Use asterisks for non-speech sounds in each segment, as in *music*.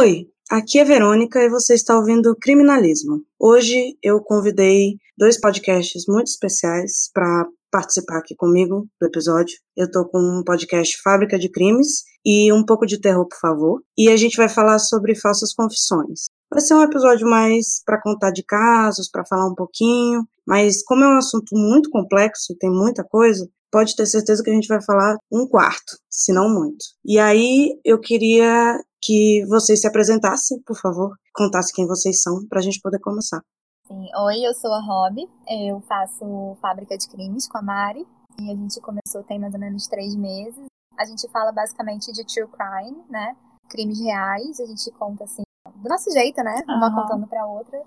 Oi, aqui é Verônica e você está ouvindo Criminalismo. Hoje eu convidei dois podcasts muito especiais para participar aqui comigo do episódio. Eu estou com um podcast Fábrica de Crimes e um pouco de terror, por favor. E a gente vai falar sobre falsas confissões. Vai ser um episódio mais para contar de casos, para falar um pouquinho, mas como é um assunto muito complexo, tem muita coisa, pode ter certeza que a gente vai falar um quarto, se não muito. E aí eu queria que vocês se apresentassem, por favor, contassem quem vocês são, para a gente poder começar. Sim. Oi, eu sou a Rob, eu faço Fábrica de Crimes com a Mari, e a gente começou tem mais ou menos três meses. A gente fala basicamente de true crime, né? Crimes reais, a gente conta assim, do nosso jeito, né? Uma uhum. contando pra outra.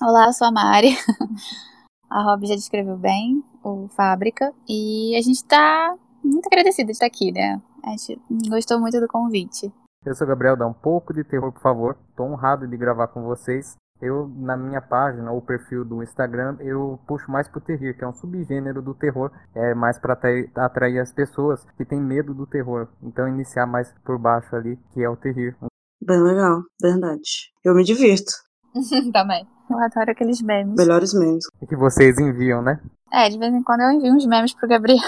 Olá, eu sou a Mari. *laughs* a Rob já descreveu bem o Fábrica, e a gente tá muito agradecida de estar aqui, né? A gente gostou muito do convite. Eu sou Gabriel, dá um pouco de terror, por favor. Tô honrado de gravar com vocês. Eu, na minha página ou perfil do Instagram, eu puxo mais pro terror, que é um subgênero do terror. É mais para atrair, atrair as pessoas que têm medo do terror. Então, iniciar mais por baixo ali, que é o terror. Bem legal, verdade. Eu me divirto. *laughs* Também. Eu adoro aqueles memes. Melhores memes. Que vocês enviam, né? É, de vez em quando eu envio uns memes pro Gabriel.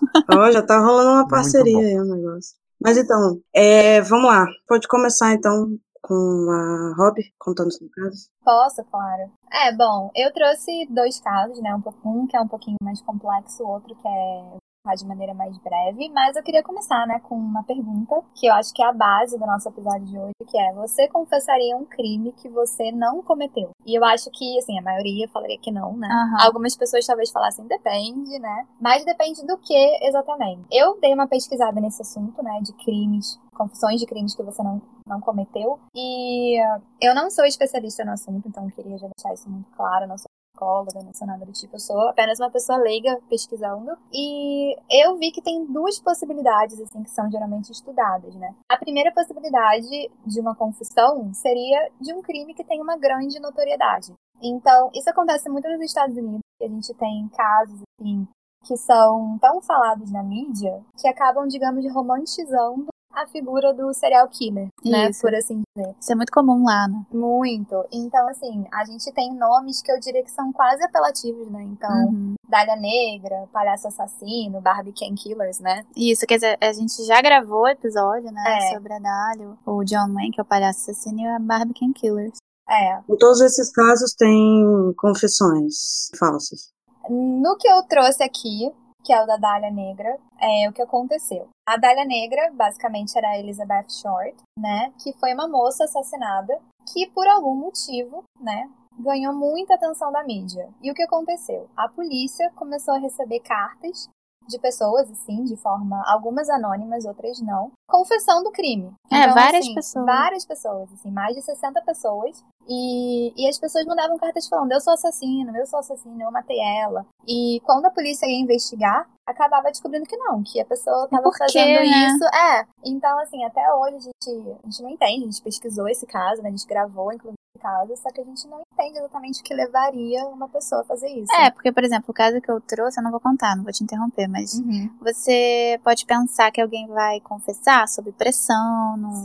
*laughs* Ó, oh, já tá rolando uma parceria aí o um negócio. Mas então, é, vamos lá. Pode começar então com a Rob contando seu caso? Posso, claro. É, bom, eu trouxe dois casos, né? Um, um que é um pouquinho mais complexo, o outro que é de maneira mais breve, mas eu queria começar, né, com uma pergunta que eu acho que é a base do nosso episódio de hoje, que é: você confessaria um crime que você não cometeu? E eu acho que, assim, a maioria falaria que não, né? Uhum. Algumas pessoas talvez falassem depende, né? Mas depende do que exatamente. Eu dei uma pesquisada nesse assunto, né, de crimes confissões de crimes que você não, não cometeu. E eu não sou especialista no assunto, então queria já deixar isso muito claro. Não sou psicóloga, não sou nada do tipo, eu sou apenas uma pessoa leiga pesquisando. E eu vi que tem duas possibilidades, assim, que são geralmente estudadas, né? A primeira possibilidade de uma confissão seria de um crime que tem uma grande notoriedade. Então, isso acontece muito nos Estados Unidos, a gente tem casos, assim, que são tão falados na mídia que acabam, digamos, romantizando a figura do serial killer, né? Por assim dizer. Isso é muito comum lá, né? Muito. Então, assim, a gente tem nomes que eu diria que são quase apelativos, né? Então, uhum. Dália Negra, Palhaço Assassino, Barbie Can Killers, né? Isso, quer dizer, a gente já gravou episódio, né? É. Sobre a Dália, o John Wayne, que é o Palhaço Assassino, e a Barbie Can Killers. É. Em todos esses casos tem confissões falsas. No que eu trouxe aqui, que é o da Dália Negra, é o que aconteceu. A Dália Negra, basicamente, era a Elizabeth Short, né? Que foi uma moça assassinada que, por algum motivo, né? Ganhou muita atenção da mídia. E o que aconteceu? A polícia começou a receber cartas de pessoas, assim, de forma, algumas anônimas, outras não, confessando o crime. É, então, várias assim, pessoas. Várias pessoas, assim, mais de 60 pessoas. E, e as pessoas mandavam cartas falando, eu sou assassino, eu sou assassino, eu matei ela. E quando a polícia ia investigar, acabava descobrindo que não, que a pessoa estava fazendo né? isso. É. Então, assim, até hoje a gente, a gente não entende, a gente pesquisou esse caso, né? A gente gravou, inclusive, caso, só que a gente não entende exatamente o que levaria uma pessoa a fazer isso. É, porque, por exemplo, o caso que eu trouxe, eu não vou contar, não vou te interromper, mas uhum. você pode pensar que alguém vai confessar sob pressão, no,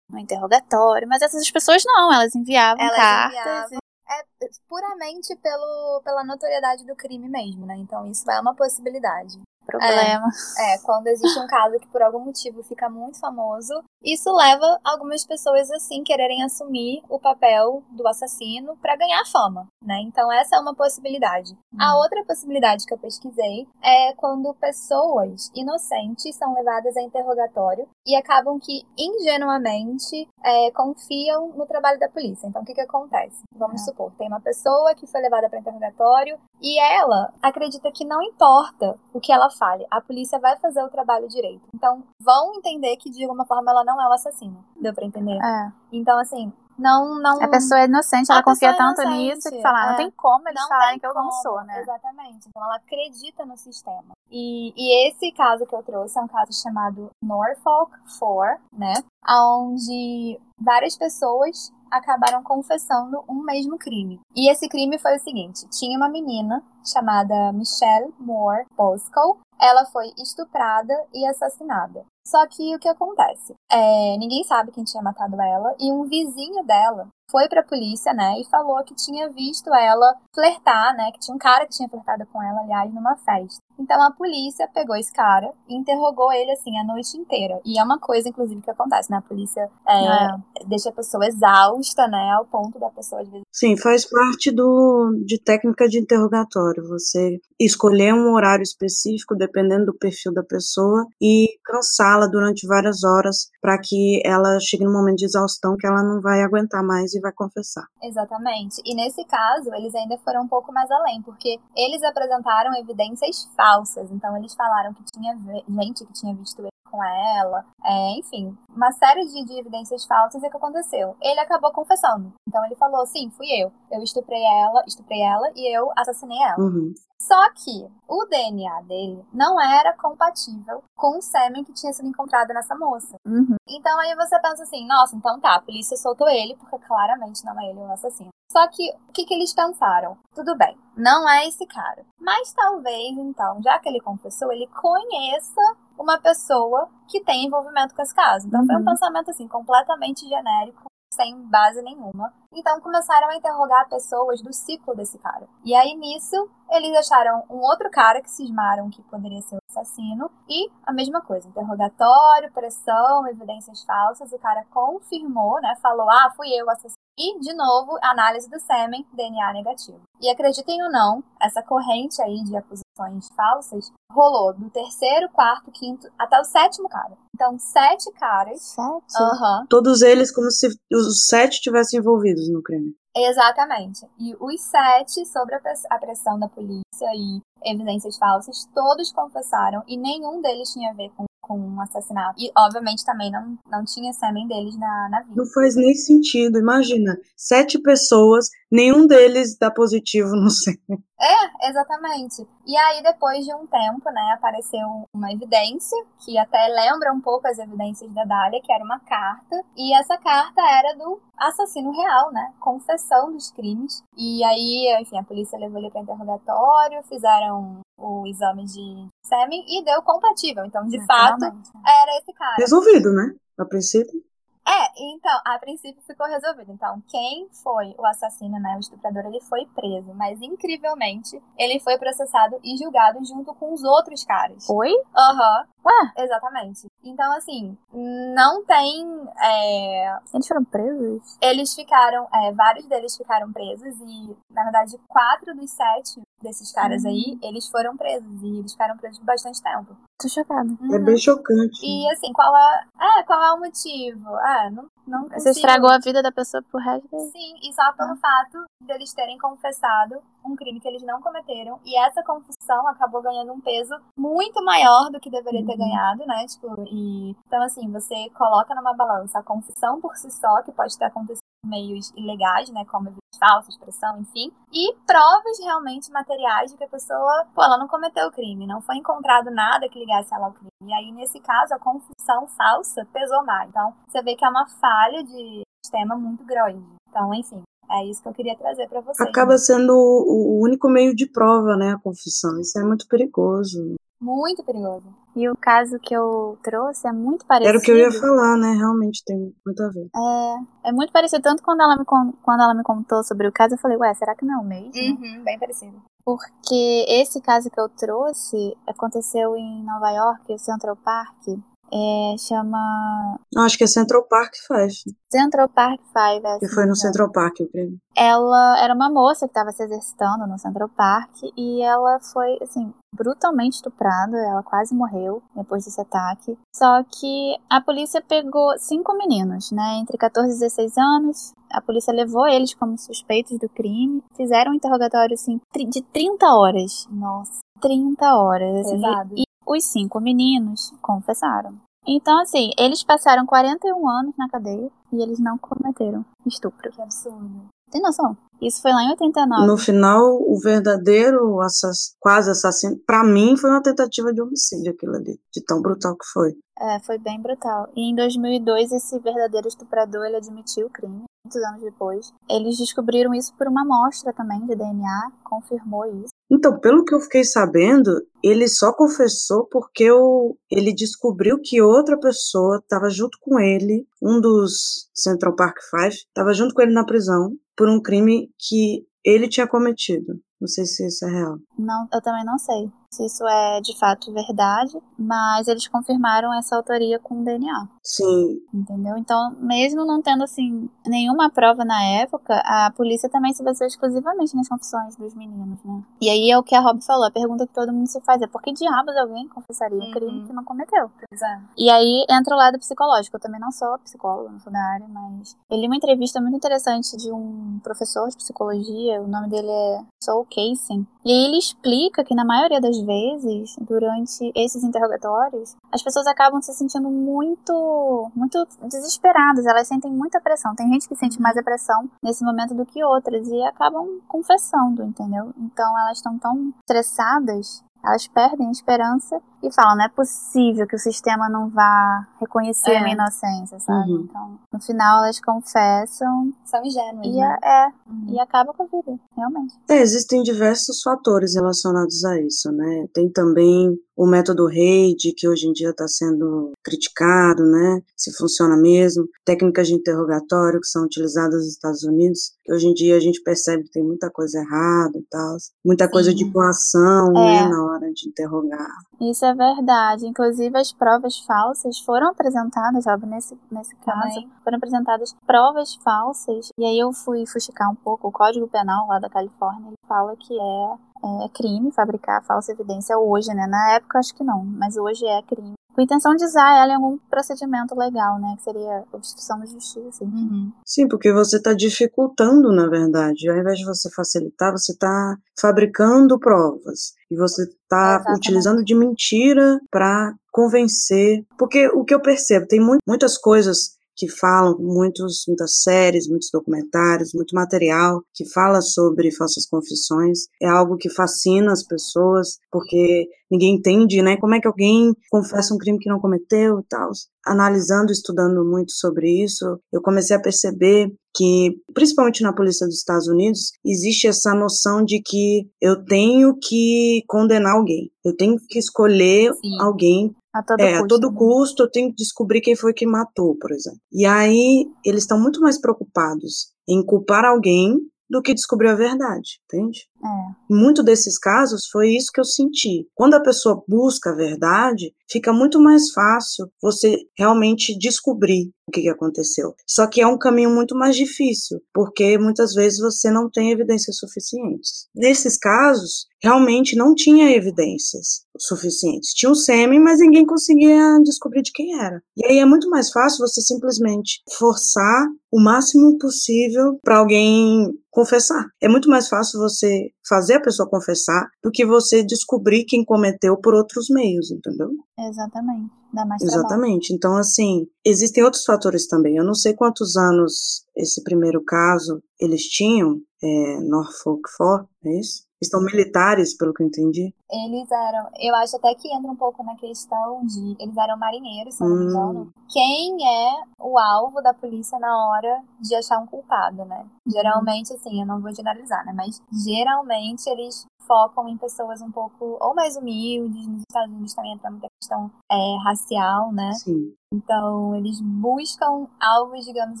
no interrogatório, mas essas pessoas não, elas enviavam elas cartas. Enviavam. É puramente pelo, pela notoriedade do crime mesmo, né? Então isso é uma possibilidade problema. É, é, quando existe um caso que por algum motivo fica muito famoso, isso leva algumas pessoas assim quererem assumir o papel do assassino para ganhar fama, né? Então essa é uma possibilidade. Hum. A outra possibilidade que eu pesquisei é quando pessoas inocentes são levadas a interrogatório e acabam que ingenuamente é, confiam no trabalho da polícia. Então o que que acontece? Vamos é. supor, tem uma pessoa que foi levada para interrogatório e ela acredita que não importa o que ela fale, a polícia vai fazer o trabalho direito. Então, vão entender que de alguma forma ela não é o assassino. Deu pra entender? É. Então, assim, não, não. A pessoa é inocente, ela confia é tanto nisso que fala, é. não tem como eles não falarem que eu como, não sou, né? Exatamente. Então ela acredita no sistema. E, e esse caso que eu trouxe é um caso chamado Norfolk 4, né? Onde várias pessoas acabaram confessando um mesmo crime. E esse crime foi o seguinte: tinha uma menina chamada Michelle Moore Bosco, ela foi estuprada e assassinada. Só que o que acontece? É, ninguém sabe quem tinha matado ela e um vizinho dela foi pra polícia, né, e falou que tinha visto ela flertar, né, que tinha um cara que tinha flertado com ela, aliás, numa festa. Então a polícia pegou esse cara e interrogou ele assim a noite inteira. E é uma coisa, inclusive, que acontece, né? A polícia é, é. deixa a pessoa exausta, né? Ao ponto da pessoa, às vezes. Sim, faz parte do, de técnica de interrogatório. Você escolher um horário específico, dependendo do perfil da pessoa, e cansá-la durante várias horas para que ela chegue num momento de exaustão que ela não vai aguentar mais e vai confessar. Exatamente. E nesse caso, eles ainda foram um pouco mais além, porque eles apresentaram evidências falsas. Então eles falaram que tinha gente que tinha visto com ela, é, enfim, uma série de, de evidências falsas e o que aconteceu. Ele acabou confessando. Então ele falou: sim, fui eu. Eu estuprei ela, estuprei ela e eu assassinei ela. Uhum. Só que o DNA dele não era compatível com o sêmen que tinha sido encontrado nessa moça. Uhum. Então aí você pensa assim, nossa, então tá, a polícia soltou ele, porque claramente não é ele o assassino. Só que o que, que eles pensaram? Tudo bem, não é esse cara. Mas talvez, então, já que ele confessou, ele conheça uma pessoa que tem envolvimento com esse caso. Então foi um uhum. pensamento assim, completamente genérico sem base nenhuma. Então começaram a interrogar pessoas do ciclo desse cara. E aí nisso, eles acharam um outro cara que cismaram que poderia ser o assassino. E a mesma coisa, interrogatório, pressão, evidências falsas. O cara confirmou, né? Falou, ah, fui eu o assassino. E, de novo, análise do sêmen, DNA negativo. E acreditem ou não, essa corrente aí de acusações falsas rolou do terceiro, quarto, quinto, até o sétimo cara. Então, sete caras. Sete? Uhum. Todos eles como se os sete estivessem envolvidos no crime. Exatamente. E os sete, sobre a pressão da polícia e evidências falsas, todos confessaram e nenhum deles tinha a ver com com um assassinato. E, obviamente, também não, não tinha sêmen deles na, na vida. Não faz nem sentido. Imagina, sete pessoas, nenhum deles dá positivo no *laughs* sêmen. É, exatamente. E aí, depois de um tempo, né, apareceu uma evidência, que até lembra um pouco as evidências da Dália, que era uma carta. E essa carta era do assassino real, né? Confessão dos crimes. E aí, enfim, a polícia levou ele para interrogatório, fizeram o exame de sêmen e deu compatível. Então, de fato, era esse cara. Resolvido, né? A princípio. É, então, a princípio ficou resolvido. Então, quem foi o assassino, né, o estuprador, ele foi preso. Mas, incrivelmente, ele foi processado e julgado junto com os outros caras. Foi? Aham. Uhum. Ué? Exatamente. Então, assim, não tem. É... Eles foram presos? Eles ficaram. É, vários deles ficaram presos e, na verdade, quatro dos sete desses caras uhum. aí, eles foram presos. E eles ficaram presos por bastante tempo. Tô chocada. Uhum. É bem chocante. E, assim, qual é. É, qual é o motivo? Ah, não, não consigo... Você estragou a vida da pessoa pro resto da Sim, e só pelo ah. fato deles terem confessado um crime que eles não cometeram. E essa confissão acabou ganhando um peso muito maior do que deveria ter uhum. ganhado, né? Tipo, e então assim, você coloca numa balança a confissão por si só, que pode ter acontecido meios ilegais, né, como falsa, expressão, enfim, e provas realmente materiais de que a pessoa, pô, ela não cometeu o crime, não foi encontrado nada que ligasse ela ao crime. E aí, nesse caso, a confissão falsa pesou mais. Então, você vê que é uma falha de sistema muito grande. Então, enfim, é isso que eu queria trazer para vocês. Acaba sendo o único meio de prova, né, a confissão. Isso é muito perigoso. Muito perigoso. E o caso que eu trouxe é muito parecido. Era o que eu ia falar, né? Realmente tem muito a ver. É, é muito parecido. Tanto quando ela, me, quando ela me contou sobre o caso, eu falei, ué, será que não é o mesmo? Uhum, bem parecido. Porque esse caso que eu trouxe aconteceu em Nova York, o Central Park. É, chama. Não, acho que é Central Park Five. Central Park Five. É que foi no Central Park, eu creio. Ela era uma moça que estava se exercitando no Central Park e ela foi, assim, brutalmente estuprada. Ela quase morreu depois desse ataque. Só que a polícia pegou cinco meninos, né, entre 14 e 16 anos. A polícia levou eles como suspeitos do crime. Fizeram um interrogatório, assim, de 30 horas. Nossa. 30 horas. Assim, e, os cinco meninos confessaram. Então, assim, eles passaram 41 anos na cadeia e eles não cometeram estupro. Que absurdo. Tem noção? Isso foi lá em 89. No final, o verdadeiro assass... quase assassino, para mim, foi uma tentativa de homicídio aquilo ali, de tão brutal que foi. É, foi bem brutal. E em 2002, esse verdadeiro estuprador, ele admitiu o crime, muitos anos depois. Eles descobriram isso por uma amostra também de DNA, confirmou isso. Então, pelo que eu fiquei sabendo, ele só confessou porque o, ele descobriu que outra pessoa estava junto com ele, um dos Central Park Five, estava junto com ele na prisão por um crime que ele tinha cometido. Não sei se isso é real. Não, eu também não sei se isso é de fato verdade, mas eles confirmaram essa autoria com DNA. Sim. Entendeu? Então, mesmo não tendo assim nenhuma prova na época, a polícia também se baseou exclusivamente nas confissões dos meninos, né? E aí é o que a Rob falou, a pergunta que todo mundo se faz é por que diabos alguém confessaria um crime uhum. que não cometeu? Exato. E aí entra o lado psicológico. Eu também não sou psicóloga, não sou da área, mas eu li uma entrevista muito interessante de um professor de psicologia, o nome dele é Saul Casey, e aí ele explica que na maioria das vezes, durante esses interrogatórios, as pessoas acabam se sentindo muito, muito desesperadas, elas sentem muita pressão. Tem gente que sente mais a pressão nesse momento do que outras e acabam confessando, entendeu? Então elas estão tão estressadas elas perdem a esperança e falam, não é possível que o sistema não vá reconhecer é. a minha inocência, sabe? Uhum. Então, no final elas confessam. São ingênuas, e né? É, uhum. e acaba com a vida, realmente. É, existem diversos fatores relacionados a isso, né? Tem também o método RAID, que hoje em dia está sendo criticado, né? Se funciona mesmo. Técnicas de interrogatório que são utilizadas nos Estados Unidos, que hoje em dia a gente percebe que tem muita coisa errada e tal. Muita Sim. coisa de coação, né, é. né? Na hora de interrogar. Isso é verdade. Inclusive, as provas falsas foram apresentadas, Job, nesse, nesse caso, foram apresentadas provas falsas. E aí eu fui fuxicar um pouco o Código Penal lá da Califórnia. Ele fala que é é crime fabricar falsa evidência hoje, né? Na época acho que não, mas hoje é crime. Com intenção de usar ela em algum procedimento legal, né? Que seria obstrução da justiça. Uhum. Sim, porque você está dificultando, na verdade. Ao invés de você facilitar, você está fabricando provas. E você está utilizando de mentira para convencer. Porque o que eu percebo, tem muitas coisas que falam, muitos, muitas séries, muitos documentários, muito material que fala sobre falsas confissões. É algo que fascina as pessoas, porque ninguém entende, né? Como é que alguém confessa um crime que não cometeu e tal. Analisando, estudando muito sobre isso, eu comecei a perceber que, principalmente na polícia dos Estados Unidos, existe essa noção de que eu tenho que condenar alguém, eu tenho que escolher Sim. alguém a todo, é, custo, a todo né? custo eu tenho que descobrir quem foi que matou, por exemplo. E aí eles estão muito mais preocupados em culpar alguém do que descobrir a verdade, entende? É. Em muito desses casos foi isso que eu senti. Quando a pessoa busca a verdade, fica muito mais fácil você realmente descobrir o que, aconteceu. Só que é um caminho muito mais difícil, porque muitas vezes você não tem evidências suficientes. Nesses casos, realmente não tinha evidências suficientes. Tinha um sêmen, mas ninguém conseguia descobrir de quem era. E aí é muito mais fácil você simplesmente forçar o máximo possível para alguém confessar. É muito mais fácil você fazer a pessoa confessar do que você descobrir quem cometeu por outros meios, entendeu? Exatamente. Dá mais Exatamente. Trabalho. Então, assim, existem outros fatores também. Eu não sei quantos anos esse primeiro caso eles tinham, é, Norfolk 4, é isso? Estão militares, pelo que eu entendi. Eles eram, eu acho até que entra um pouco na questão de, eles eram marinheiros, se não me engano. Hum. Quem é o alvo da polícia na hora de achar um culpado, né? Geralmente, assim, eu não vou generalizar, né? Mas geralmente eles focam em pessoas um pouco ou mais humildes. Nos Estados Unidos também entra muita questão é, racial, né? Sim. Então, eles buscam alvos, digamos,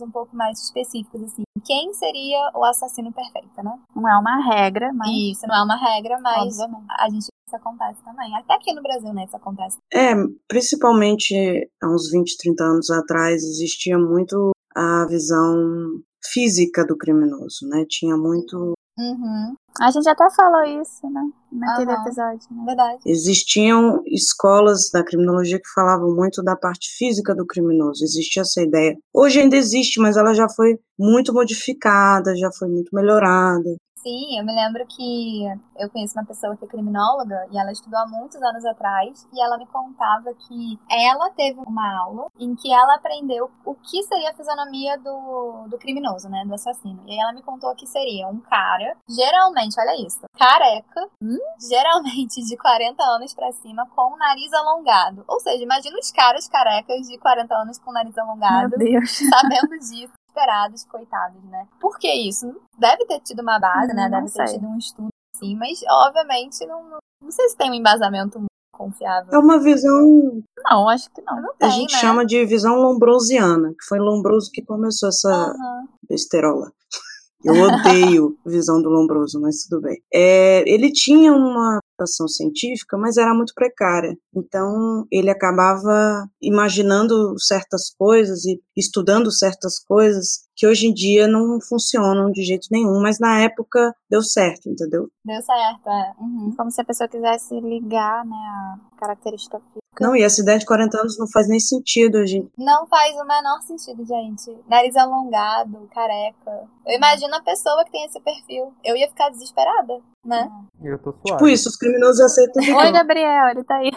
um pouco mais específicos, assim. Quem seria o assassino perfeito, né? Não é uma regra, mas... Isso, não é uma regra, mas Obviamente. a gente isso acontece também. Até aqui no Brasil, né, isso acontece. É, principalmente há uns 20, 30 anos atrás, existia muito a visão física do criminoso, né? Tinha muito Uhum. A gente até falou isso, né? Naquele uhum. episódio. Né? Verdade. Existiam escolas da criminologia que falavam muito da parte física do criminoso. Existia essa ideia. Hoje ainda existe, mas ela já foi muito modificada, já foi muito melhorada. Sim, eu me lembro que eu conheço uma pessoa que é criminóloga e ela estudou há muitos anos atrás e ela me contava que ela teve uma aula em que ela aprendeu o que seria a fisionomia do, do criminoso, né, do assassino. E aí ela me contou que seria um cara, geralmente, olha isso, careca, hum? geralmente de 40 anos para cima, com o nariz alongado. Ou seja, imagina os caras carecas de 40 anos com o nariz alongado, sabendo disso desesperados, coitados, né? Por que isso? Deve ter tido uma base, né? Deve ter tido um estudo, sim, mas obviamente não, não, não sei se tem um embasamento muito confiável. É uma visão. Não, acho que não. não tem, a gente né? chama de visão lombrosiana, que foi Lombroso que começou essa uhum. besterola. Eu odeio visão do Lombroso, mas tudo bem. É, ele tinha uma científica, mas era muito precária. Então, ele acabava imaginando certas coisas e estudando certas coisas que hoje em dia não funcionam de jeito nenhum, mas na época deu certo, entendeu? Deu certo, é. Uhum. Como se a pessoa quisesse ligar, né, característica física. Não, e essa ideia de 40 anos não faz nem sentido, gente. Não faz o menor sentido, gente. Nariz alongado, careca. Eu imagino a pessoa que tem esse perfil. Eu ia ficar desesperada, né? Eu tô suave. Tipo isso, os criminosos aceitam. Oi, Gabriel, ele tá aí.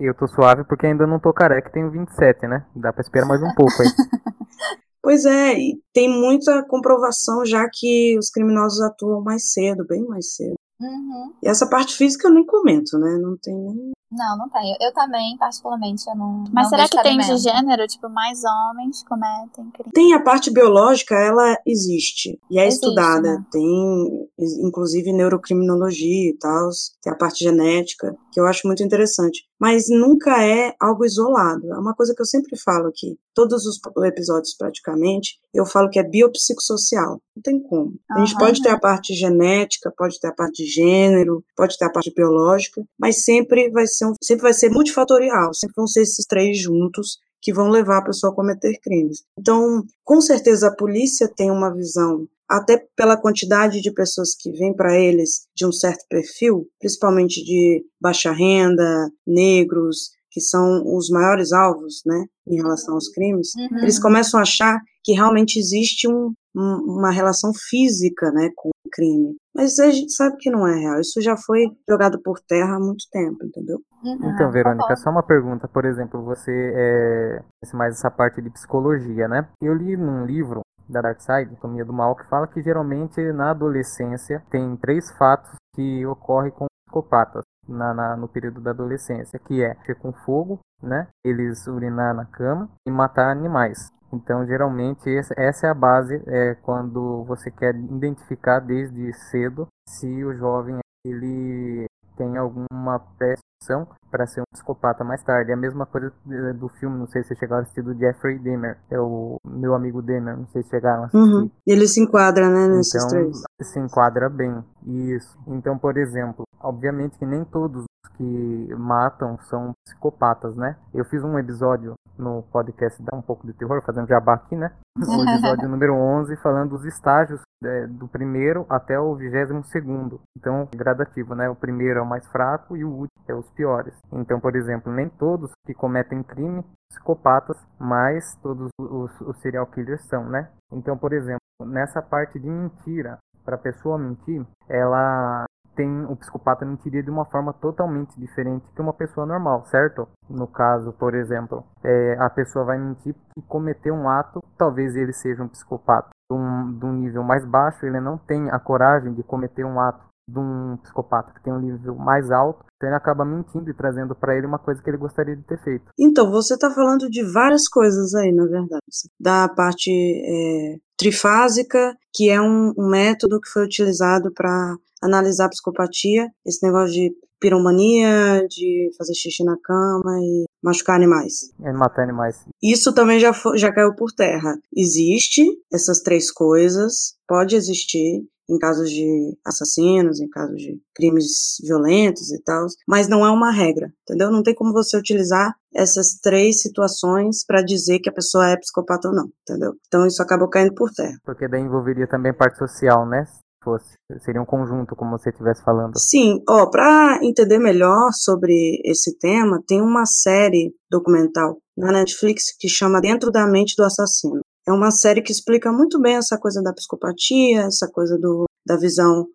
Eu tô suave porque ainda não tô careca, tenho 27, né? Dá pra esperar mais um pouco aí. *laughs* Pois é, e tem muita comprovação já que os criminosos atuam mais cedo, bem mais cedo. Uhum. E essa parte física eu nem comento, né? Não tem nem. Não, não tem. Eu, também, particularmente, eu não. Mas não será que tem de gênero? Tipo, mais homens cometem crime? Tem a parte biológica, ela existe. E é Existe, estudada. né? Tem, inclusive, neurocriminologia e tal. Tem a parte genética, que eu acho muito interessante. Mas nunca é algo isolado. É uma coisa que eu sempre falo aqui. Todos os episódios, praticamente, eu falo que é biopsicossocial. Não tem como. A gente pode ter a parte genética, pode ter a parte de gênero, pode ter a parte biológica, mas sempre vai ser, um, sempre vai ser multifatorial. Sempre vão ser esses três juntos que vão levar a pessoa a cometer crimes. Então, com certeza, a polícia tem uma visão, até pela quantidade de pessoas que vêm para eles de um certo perfil, principalmente de baixa renda, negros, que são os maiores alvos, né, em relação aos crimes, Uhum. eles começam a achar que realmente existe um, um- uma relação física, né, com o crime. Mas a gente sabe que não é real. Isso já foi jogado por terra há muito tempo, entendeu? Uhum. Então, Verônica, só uma pergunta. Por exemplo, você é mais essa parte de psicologia, né? Eu li num livro da Dark Side, Anatomia do Mal, que fala que geralmente na adolescência tem três fatos que ocorrem com psicopatas na, na- no período da adolescência, que é mexer com fogo, né? Eles urinar na cama e matar animais. Então, geralmente, essa é a base é, quando você quer identificar desde cedo se o jovem ele tem alguma pressão para ser um psicopata mais tarde. É a mesma coisa eh, do filme, não sei se chegaram a assistir, do Jeffrey Dahmer, é o meu amigo Dahmer, não sei se chegaram a assistir. Uhum. Ele se enquadra, né, nesses Então, três. se enquadra bem. Isso. Então, por exemplo, obviamente que nem todos os que matam são psicopatas, né? Eu fiz um episódio no podcast Dá um pouco de terror, fazendo jabá aqui, né? *laughs* O episódio número 11, falando dos estágios é, do primeiro até o vigésimo segundo. Então, é gradativo, né? O primeiro é o mais fraco e o último é os piores. Então, por exemplo, nem todos que cometem crime psicopatas, mas todos os, os serial killers são, né? Então, por exemplo, nessa parte de mentira, para a pessoa mentir, ela tem o psicopata mentiria de uma forma totalmente diferente que uma pessoa normal, certo? No caso, por exemplo, é, a pessoa vai mentir e cometer um ato, talvez ele seja um psicopata de um, de um nível mais baixo, ele não tem a coragem de cometer um ato de um psicopata que tem um nível mais alto, então ele acaba mentindo e trazendo para ele uma coisa que ele gostaria de ter feito. Então, você está falando de várias coisas aí, na verdade. Da parte é, trifásica, que é um, um método que foi utilizado para analisar a psicopatia, esse negócio de piromania, de fazer xixi na cama e machucar animais. É matar animais. Isso também já, fo- já caiu por terra. Existe essas três coisas, pode existir em casos de assassinos, em casos de crimes violentos e tal, mas não é uma regra, entendeu? Não tem como você utilizar essas três situações para dizer que a pessoa é psicopata ou não, entendeu? Então isso acabou caindo por terra. Porque daí envolveria também parte social, né? fosse? Seria um conjunto, como você estivesse falando. Sim, ó, para entender melhor sobre esse tema, tem uma série documental na Netflix que chama Dentro da Mente do Assassino. É uma série que explica muito bem essa coisa da psicopatia, essa coisa do, da visão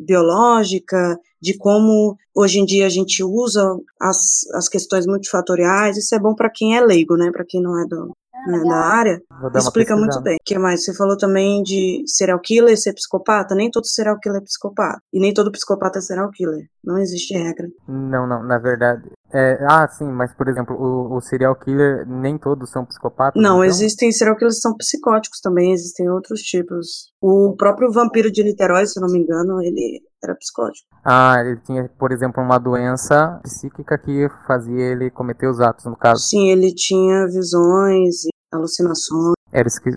biológica, de como hoje em dia a gente usa as, as questões multifatoriais. Isso é bom para quem é leigo, né? Para quem não é do, né, da área, explica muito bem. O que mais? Você falou também de serial killer ser psicopata. Nem todo serial killer é psicopata. E nem todo psicopata é serial killer. Não existe regra. Não, não, na verdade. É, ah, sim, mas por exemplo, o, o, serial killer, nem todos são psicopatas? Não, então? existem serial killers que são psicóticos também, existem outros tipos. O próprio vampiro de Niterói, se não me engano, ele era psicótico. Ah, ele tinha, por exemplo, uma doença psíquica que fazia ele cometer os atos, no caso. Sim, ele tinha visões e alucinações. Era esqui...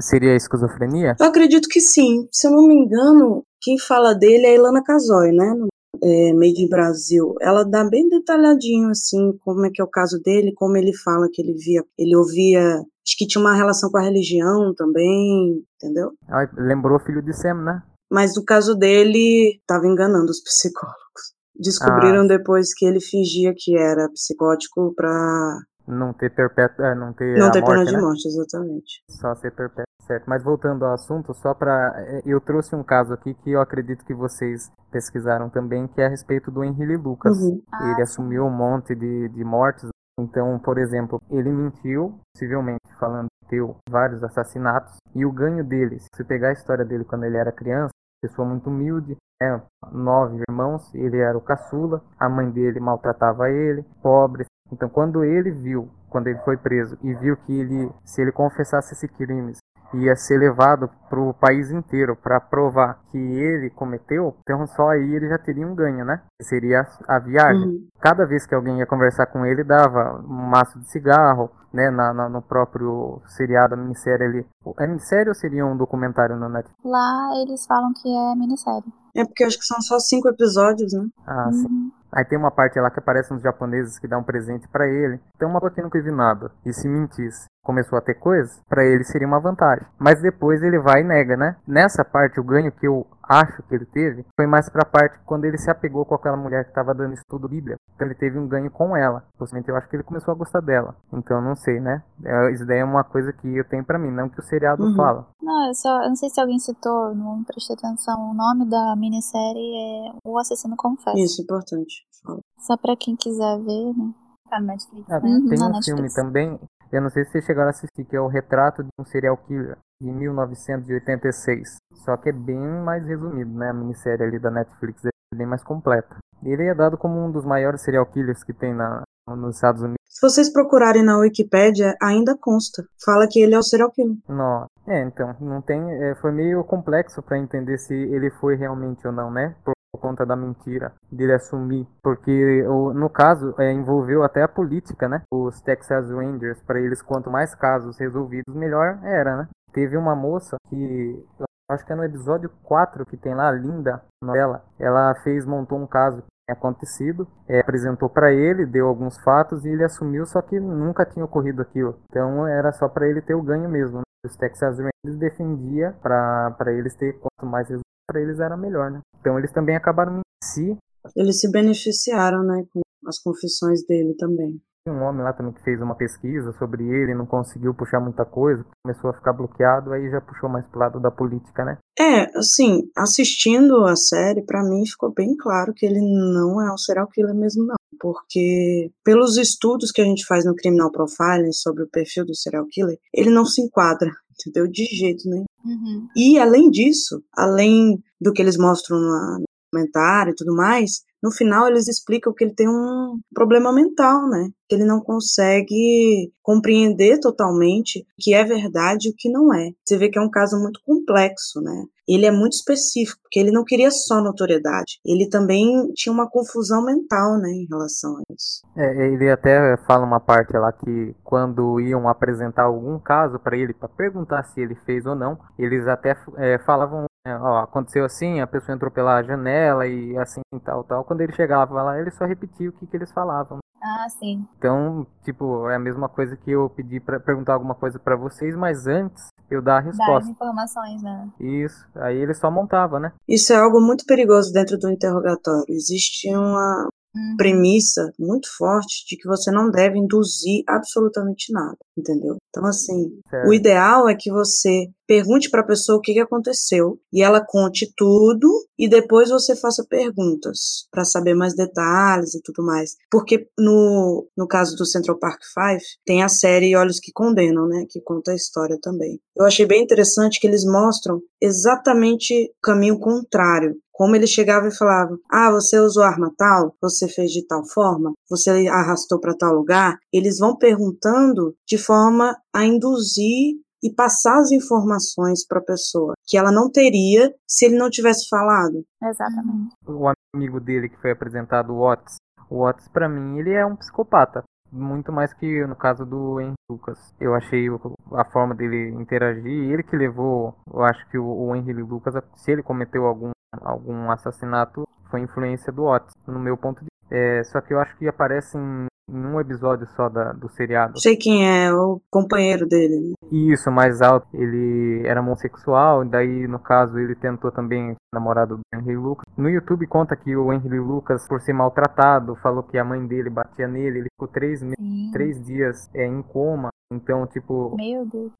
Seria esquizofrenia? Eu acredito que sim. Se eu não me engano, quem fala dele é a Ilana Casoy, né? No é, Made in Brasil. Ela dá bem detalhadinho, assim, como é que é o caso dele, como ele fala que ele via, ele ouvia, acho que tinha uma relação com a religião também, entendeu? Lembrou o filho de Sam, né? Mas no caso dele, estava enganando os *laughs* psicólogos. Descobriram ah. depois que ele fingia que era psicótico para não ter perpétuo, é, não ter não ter morte, pena de né? morte, exatamente. Só ser perpétuo, certo. Mas voltando ao assunto, só para é, eu trouxe um caso aqui que eu acredito que vocês pesquisaram também, que é a respeito do Henrique Lucas. Uhum. Ele ah, assumiu um monte de, de mortes. Então, por exemplo, ele mentiu, possivelmente falando que teve vários assassinatos, e o ganho dele, se você pegar a história dele quando ele era criança, pessoa muito humilde, né? nove irmãos, ele era o caçula, a mãe dele maltratava ele, pobre. Então, quando ele viu, quando ele foi preso e viu que ele, se ele confessasse esses crimes, ia ser levado para o país inteiro para provar que ele cometeu, então só aí ele já teria um ganho, né? Seria a viagem. Uhum. Cada vez que alguém ia conversar com ele, dava um maço de cigarro, né? Na, na, no próprio seriado, a minissérie ali. É minissérie ou seria um documentário na Netflix? Lá eles falam que é minissérie. É porque acho que são só cinco episódios, né? Ah, uhum. sim. Aí tem uma parte lá que aparece uns japoneses que dão um presente para ele. Tem uma que nunca vi nada. E se mentisse, começou a ter coisas, para ele seria uma vantagem. Mas depois ele vai e nega, né? Nessa parte, o ganho que eu acho que ele teve foi mais pra parte quando ele se apegou com aquela mulher que estava dando estudo Bíblia. Então ele teve um ganho com ela. Possivelmente eu acho que ele começou a gostar dela. Então não sei, né? É, isso daí é uma coisa que eu tenho para mim, não que o seriado uhum. fala. Não, eu só eu não sei se alguém citou, não prestei atenção. O nome da minissérie é O Assassino Confessa. Isso, importante. Só pra quem quiser ver, né? Tá no Netflix, é, né? Tem um Netflix. filme também, eu não sei se vocês chegaram a assistir, que é o Retrato de um Serial Killer, de 1986. Só que é bem mais resumido, né? A minissérie ali da Netflix é bem mais completa. Ele é dado como um dos maiores serial killers que tem na, nos Estados Unidos. Se vocês procurarem na Wikipédia, ainda consta. Fala que ele é o serial killer. Não. É, então, não tem. É, foi meio complexo para entender se ele foi realmente ou não, né? Por por conta da mentira dele assumir, porque no caso é, envolveu até a política, né? Os Texas Rangers, para eles quanto mais casos resolvidos, melhor era, né? Teve uma moça que acho que é no episódio 4 que tem lá a Linda novela, ela fez montou um caso acontecido, é, apresentou para ele, deu alguns fatos e ele assumiu, só que nunca tinha ocorrido aquilo. Então era só para ele ter o ganho mesmo. Né? Os Texas Rangers defendia para eles ter quanto mais resultados para eles era melhor, né? Então eles também acabaram em si. Eles se beneficiaram, né, com as confissões dele também. Tem um homem lá também que fez uma pesquisa sobre ele, não conseguiu puxar muita coisa, começou a ficar bloqueado, aí já puxou mais pro lado da política, né? É, assim, assistindo a série, para mim ficou bem claro que ele não é um serial killer mesmo, não. Porque, pelos estudos que a gente faz no Criminal Profiling sobre o perfil do serial killer, ele não se enquadra *laughs* entendeu? De jeito nenhum. Uhum. E além disso, além do que eles mostram no comentário e tudo mais, no final eles explicam que ele tem um problema mental, né? Que ele não consegue compreender totalmente o que é verdade e o que não é. Você vê que é um caso muito complexo, né? Ele é muito específico, porque ele não queria só notoriedade, ele também tinha uma confusão mental, né, em relação a isso. É, ele até fala uma parte lá que quando iam apresentar algum caso para ele, para perguntar se ele fez ou não, eles até é, falavam é, ó, aconteceu assim, a pessoa entrou pela janela e assim, tal, tal. Quando ele chegava lá, ele só repetia o que, que eles falavam. Ah, sim. Então, tipo, é a mesma coisa que eu pedi para perguntar alguma coisa para vocês, mas antes eu dar a resposta. Dar as informações, né? Isso. Aí ele só montava, né? Isso é algo muito perigoso dentro do interrogatório. Existe uma. Premissa muito forte de que você não deve induzir absolutamente nada, entendeu? Então, assim, certo. o ideal é que você pergunte para a pessoa o que, que aconteceu e ela conte tudo e depois você faça perguntas para saber mais detalhes e tudo mais. Porque no, no caso do Central Park Five, tem a série Olhos que Condenam, né, que conta a história também. Eu achei bem interessante que eles mostram exatamente o caminho contrário como ele chegava e falava: Ah, você usou arma tal? Você fez de tal forma? Você arrastou para tal lugar? Eles vão perguntando de forma a induzir e passar as informações para a pessoa que ela não teria se ele não tivesse falado. Exatamente. O amigo dele que foi apresentado, o Watts, o Watts para mim ele é um psicopata. Muito mais que no caso do Henry Lucas. Eu achei a forma dele interagir, ele que levou, eu acho que o, o Henry Lucas, se ele cometeu algum algum assassinato foi influência do Otis, no meu ponto de vista. É, só que eu acho que aparece em, em um episódio só da, do seriado. Sei quem é, o companheiro dele. Né? Isso, mais alto. Ele era homossexual, daí no caso ele tentou também namorado do Henry Lucas. No YouTube conta que o Henry Lucas, por ser maltratado, falou que a mãe dele batia nele. Ele ficou três, três dias é, em coma. Então, tipo,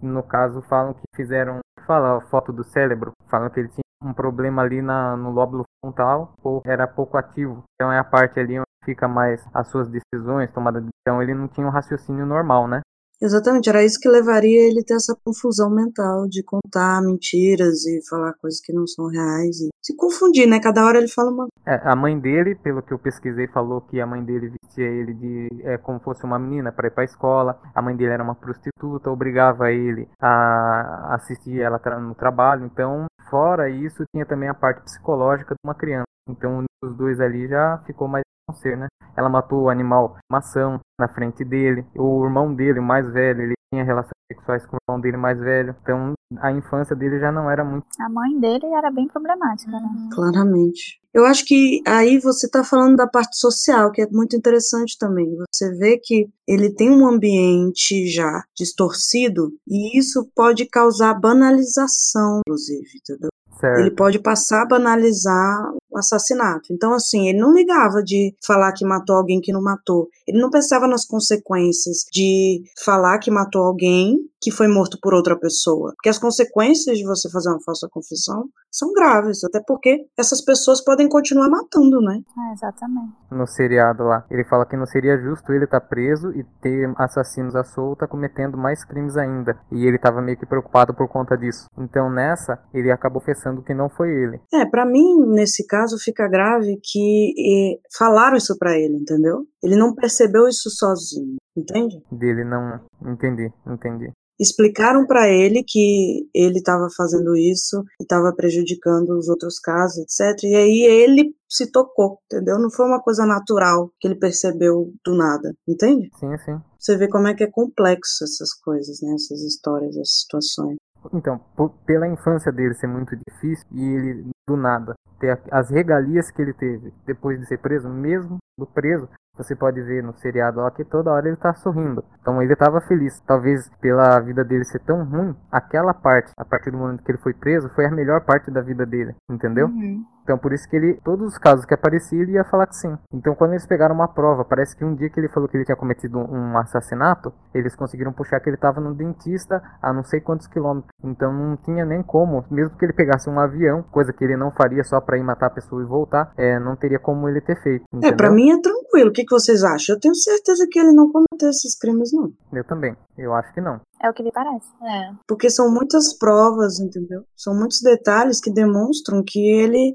no caso falam que fizeram, fala foto do cérebro, falam que ele tinha um problema ali na, no lóbulo frontal ou era pouco ativo. Então é a parte ali onde fica mais as suas decisões, tomada de decisão. Ele não tinha um raciocínio normal, né? Exatamente, era isso que levaria ele a ter essa confusão mental de contar mentiras e falar coisas que não são reais e se confundir, né? Cada hora ele fala uma. É, a mãe dele, pelo que eu pesquisei, falou que a mãe dele vestia ele de é, como fosse uma menina para ir para a escola. A mãe dele era uma prostituta, obrigava ele a assistir ela no trabalho. Então, fora isso, tinha também a parte psicológica de uma criança. Então, os dois ali já ficou mais ser, né? Ela matou o animal maçã na frente dele. O irmão dele, o mais velho, ele tinha relações sexuais com o irmão dele mais velho. Então a infância dele já não era muito. A mãe dele era bem problemática, né? Uhum. Claramente. Eu acho que aí você está falando da parte social, que é muito interessante também. Você vê que ele tem um ambiente já distorcido e isso pode causar banalização, inclusive, entendeu? Certo. Ele pode passar a banalizar o assassinato. Então, assim, ele não ligava de falar que matou alguém que não matou. Ele não pensava nas consequências de falar que matou alguém que foi morto por outra pessoa. Porque as consequências de você fazer uma falsa confissão são graves, até porque essas pessoas podem continuar matando, né? É, exatamente. No seriado lá, ele fala que não seria justo ele estar tá preso e ter assassinos à solta cometendo mais crimes ainda. E ele estava meio que preocupado por conta disso. Então nessa, ele acabou pensando que não foi ele. É, para mim, nesse caso, fica grave que e, falaram isso para ele, entendeu? Ele não percebeu isso sozinho, entende? Dele não. Entendi, entendi explicaram para ele que ele estava fazendo isso e estava prejudicando os outros casos, etc. E aí ele se tocou, entendeu? Não foi uma coisa natural que ele percebeu do nada, entende? Sim, sim. Você vê como é que é complexo essas coisas, né? Essas histórias, essas situações. Então, pela infância dele ser muito difícil e ele do nada ter as regalias que ele teve depois de ser preso, mesmo do preso, você pode ver no seriado lá que toda hora ele tá sorrindo. Então ele tava feliz. Talvez pela vida dele ser tão ruim, aquela parte, a partir do momento que ele foi preso, foi a melhor parte da vida dele, entendeu? Uhum. Então por isso que ele, todos os casos que aparecia, ele ia falar que sim. Então quando eles pegaram uma prova, parece que um dia que ele falou que ele tinha cometido um assassinato, eles conseguiram puxar que ele estava no dentista a não sei quantos quilômetros. Então não tinha nem como, mesmo que ele pegasse um avião, coisa que ele não faria só para ir matar a pessoa e voltar, é, não teria como ele ter feito. Entendeu? É, para mim é tranquilo. O que, que vocês acham? Eu tenho certeza que ele não cometeu esses crimes, não. Eu também. Eu acho que não. É o que me parece. É. Porque são muitas provas, entendeu? São muitos detalhes que demonstram que ele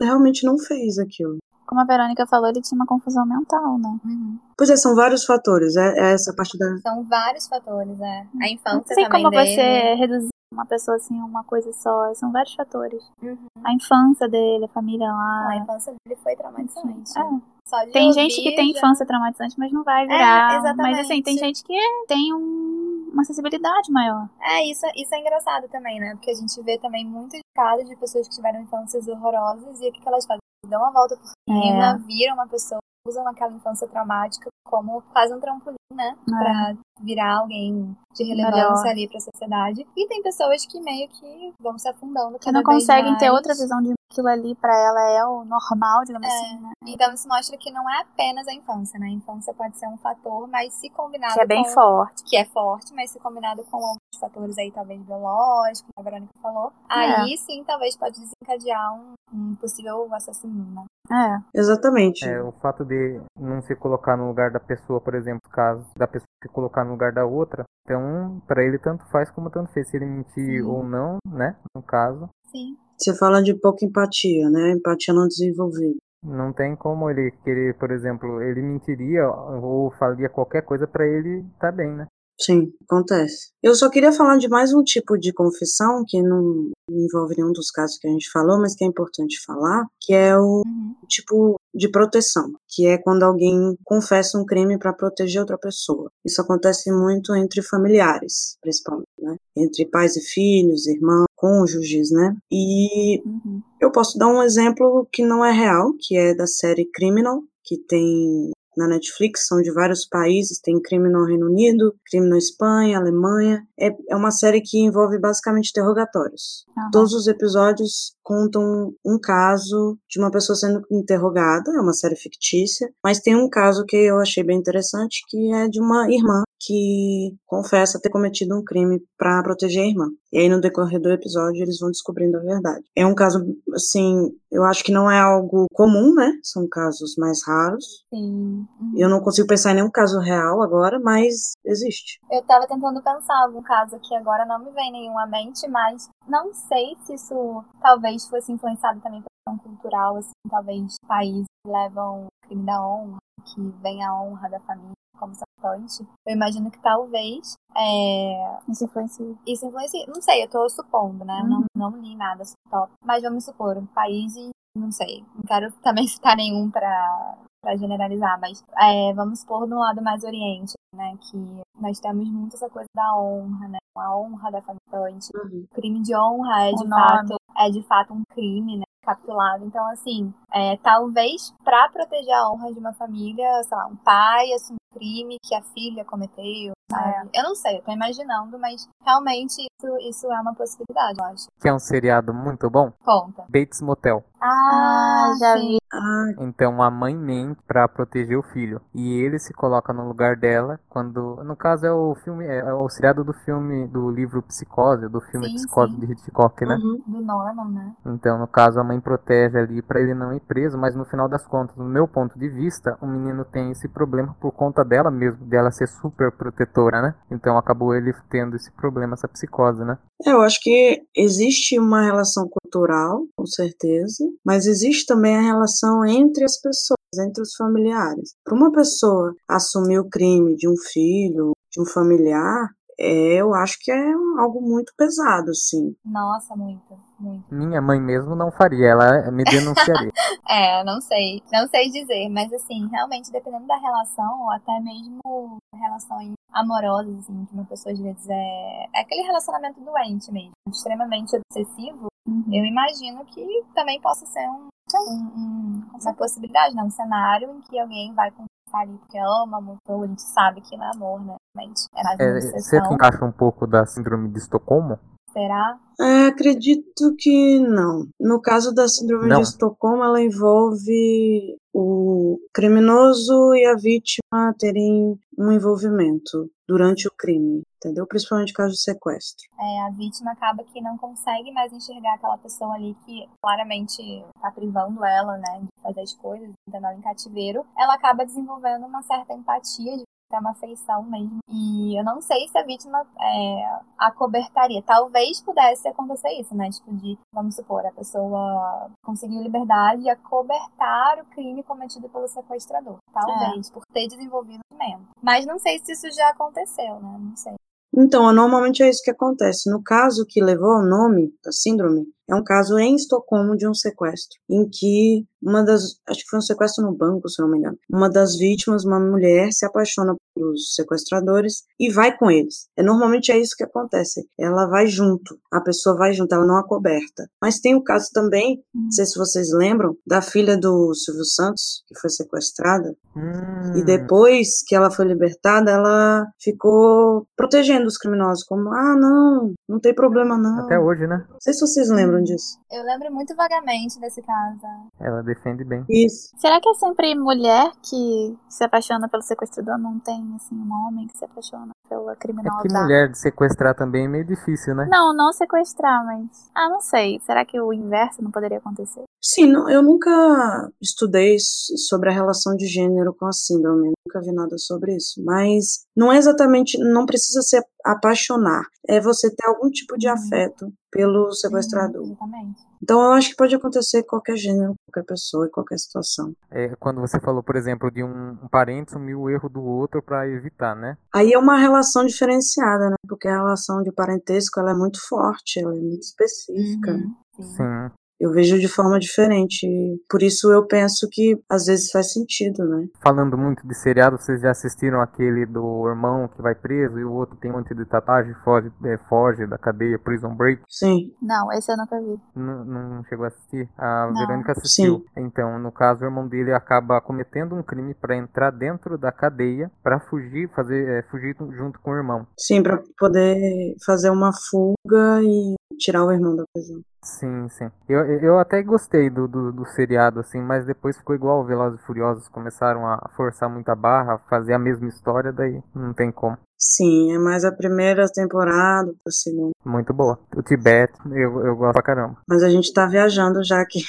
realmente não fez aquilo. Como a Verônica falou, ele tinha uma confusão mental, né? Uhum. Pois é, são vários fatores. É, é, essa parte da. São vários fatores, é. A infância não sei também como dele. você reduzir uma pessoa assim uma coisa só. São vários fatores. Uhum. A infância dele, a família lá. a infância dele foi traumatizante. É. tem gente que tem infância traumatizante, mas não vai é, virar. É, exatamente. Mas assim, tem gente que tem um, uma sensibilidade maior. É, isso, isso é engraçado também, né? Porque a gente vê também muitos casos de pessoas que tiveram infâncias horrorosas e o que, elas fazem? Dão uma volta por cima, é. viram uma pessoa, usam aquela infância traumática como faz um trampolim né? É. Pra virar alguém de relevância Melhor. ali para a sociedade. E tem pessoas que meio que vão se afundando. Que não conseguem mais. ter outra visão de aquilo ali para ela é o normal, digamos é. assim, né? Então isso mostra que não é apenas a infância, né? A infância pode ser um fator, mas se combinado que é bem com, forte, que é forte, mas se combinado com outros fatores aí talvez biológicos, como a Verônica falou, é. aí sim talvez pode desencadear um, um possível assassino, né? É. Exatamente. É, o fato de não se colocar no lugar da pessoa, por exemplo, caso da pessoa se colocar no lugar da outra, então para ele tanto faz como tanto fez, se ele mentir Sim. ou não, né, no caso. Sim. Você fala de pouca empatia, né? Empatia não desenvolvida. Não tem como ele querer, por exemplo, ele mentiria ou faria qualquer coisa para ele tá bem, né? Sim, acontece. Eu só queria falar de mais um tipo de confissão que não envolve nenhum dos casos que a gente falou, mas que é importante falar, que é o uhum. tipo de proteção, que é quando alguém confessa um crime para proteger outra pessoa. Isso acontece muito entre familiares, principalmente, né? Entre pais e filhos, irmãos, cônjuges, né? E uhum. eu posso dar um exemplo que não é real, que é da série Criminal, que tem na Netflix, são de vários países, tem crime no Reino Unido, crime na Espanha, Alemanha. É, é uma série que envolve basicamente interrogatórios. Uhum. Todos os episódios contam um caso de uma pessoa sendo interrogada, é uma série fictícia, mas tem um caso que eu achei bem interessante, que é de uma irmã que confessa ter cometido um crime para proteger a irmã. E aí, no decorrer do episódio, eles vão descobrindo a verdade. É um caso, assim, eu acho que não é algo comum, né? São casos mais raros. Sim. Uhum. Eu não consigo pensar em nenhum caso real agora, mas existe. Eu tava tentando pensar algum caso que agora não me vem nenhum à mente, mas não sei se isso talvez fosse influenciado também por questão cultural, assim, talvez países levam o crime da honra, que vem a honra da família como satélite, eu imagino que talvez é... isso influencia. Isso influencia. Não sei, eu tô supondo, né? Uhum. Não, não li nada sobre top. Mas vamos supor, um país e não sei, não quero *laughs* também citar nenhum pra, pra generalizar, mas é, vamos supor no lado mais oriente, né? Que nós temos muito essa coisa da honra, né? A honra da família. Uhum. Crime de honra é de fato é de fato um crime, né? capitulado. Então, assim, é, talvez para proteger a honra de uma família, sei lá, um pai assumir crime que a filha cometeu, sabe? É. Eu não sei, eu tô imaginando, mas realmente isso, isso é uma possibilidade, eu acho. Que é um seriado muito bom? Conta. Bates Motel. Ah, já vi. Ah. Então a mãe mente para proteger o filho. E ele se coloca no lugar dela quando. No caso é o filme. É o seriado do filme do livro Psicose, do filme sim, Psicose sim. de Hitchcock, né? Uhum. Do Norman, né? Então, no caso, a mãe protege ali para ele não ir preso, mas no final das contas, no meu ponto de vista, o menino tem esse problema por conta dela mesmo, dela ser super protetora, né? Então acabou ele tendo esse problema, essa psicose, né? É, eu acho que existe uma relação cultural, com certeza, mas existe também a relação entre as pessoas, entre os familiares. Para uma pessoa assumir o crime de um filho, de um familiar, é, eu acho que é algo muito pesado, sim. Nossa, muito, muito. Minha mãe mesmo não faria, ela me denunciaria. *laughs* é, não sei, não sei dizer, mas assim, realmente dependendo da relação, ou até mesmo relações amorosas, assim, que uma pessoa às vezes é, é aquele relacionamento doente mesmo, extremamente obsessivo, uhum. eu imagino que também possa ser um, um, um, uma possibilidade, né? um cenário em que alguém vai com ali porque ama muito, a gente sabe que não é amor, né? Realmente é mais é, Você encaixa um pouco da síndrome de Estocolmo? Será? É, acredito que não. No caso da síndrome não. de Estocolmo, ela envolve o criminoso e a vítima terem um envolvimento durante o crime, entendeu? Principalmente caso de sequestro. É, a vítima acaba que não consegue mais enxergar aquela pessoa ali que claramente tá privando ela, né, de fazer as coisas, tentando ela em cativeiro. Ela acaba desenvolvendo uma certa empatia de é uma feição mesmo. E eu não sei se a vítima é, acobertaria. Talvez pudesse acontecer isso, né? Tipo, de, vamos supor, a pessoa conseguiu liberdade e acobertar o crime cometido pelo sequestrador. Talvez, é. por ter desenvolvido o mesmo. Mas não sei se isso já aconteceu, né? Não sei. Então, normalmente é isso que acontece. No caso que levou ao nome da síndrome, É um caso em Estocolmo de um sequestro, em que uma das, acho que foi um sequestro no banco, se não me engano, uma das vítimas, uma mulher, se apaixona pelos sequestradores e vai com eles. É normalmente é isso que acontece. Ela vai junto, a pessoa vai junto, ela não é coberta. Mas tem o caso também, não sei se vocês lembram, da filha do Silvio Santos, que foi sequestrada. Hum. E depois que ela foi libertada, ela ficou protegendo os criminosos, como, ah, não, não tem problema não. Até hoje, né? Não sei se vocês lembram disso. Eu lembro muito vagamente desse caso. Ela defende bem. Isso. Será que é sempre mulher que se apaixona pelo sequestrador? Não tem, assim, um homem que se apaixona pela criminosa? É que mulher de sequestrar também é meio difícil, né? Não, não sequestrar, mas... Ah, não sei. Será que o inverso não poderia acontecer? Sim, não, eu nunca estudei sobre a relação de gênero com a síndrome, nunca vi nada sobre isso, mas não é exatamente, não precisa ser apaixonar, é você ter algum tipo de uhum. afeto pelo sequestrador. exatamente. Então eu acho que pode acontecer qualquer gênero, qualquer pessoa, em qualquer situação. É quando você falou, por exemplo, de um, um parente assumir o erro do outro para evitar, né? Aí é uma relação diferenciada, né? Porque a relação de parentesco ela é muito forte, ela é muito específica. Uhum. Sim eu vejo de forma diferente. Por isso eu penso que às vezes faz sentido, né? Falando muito de seriado, vocês já assistiram aquele do irmão que vai preso e o outro tem um monte de tatuagem foge, é, foge da cadeia, Prison Break? Sim. Não, esse eu nunca vi. Não, não chegou a assistir? A não. Verônica assistiu. Sim. Então, no caso, o irmão dele acaba cometendo um crime para entrar dentro da cadeia para fugir, fazer é, fugir junto com o irmão. Sim, para poder fazer uma fuga e tirar o irmão da prisão. Sim, sim. Eu, eu até gostei do, do, do, seriado, assim, mas depois ficou igual Velozes e Furiosos. Começaram a forçar muita barra, fazer a mesma história, daí não tem como. Sim, é mais a primeira temporada a segunda. Muito boa. O Tibete, eu, eu gosto pra caramba. Mas a gente tá viajando já aqui.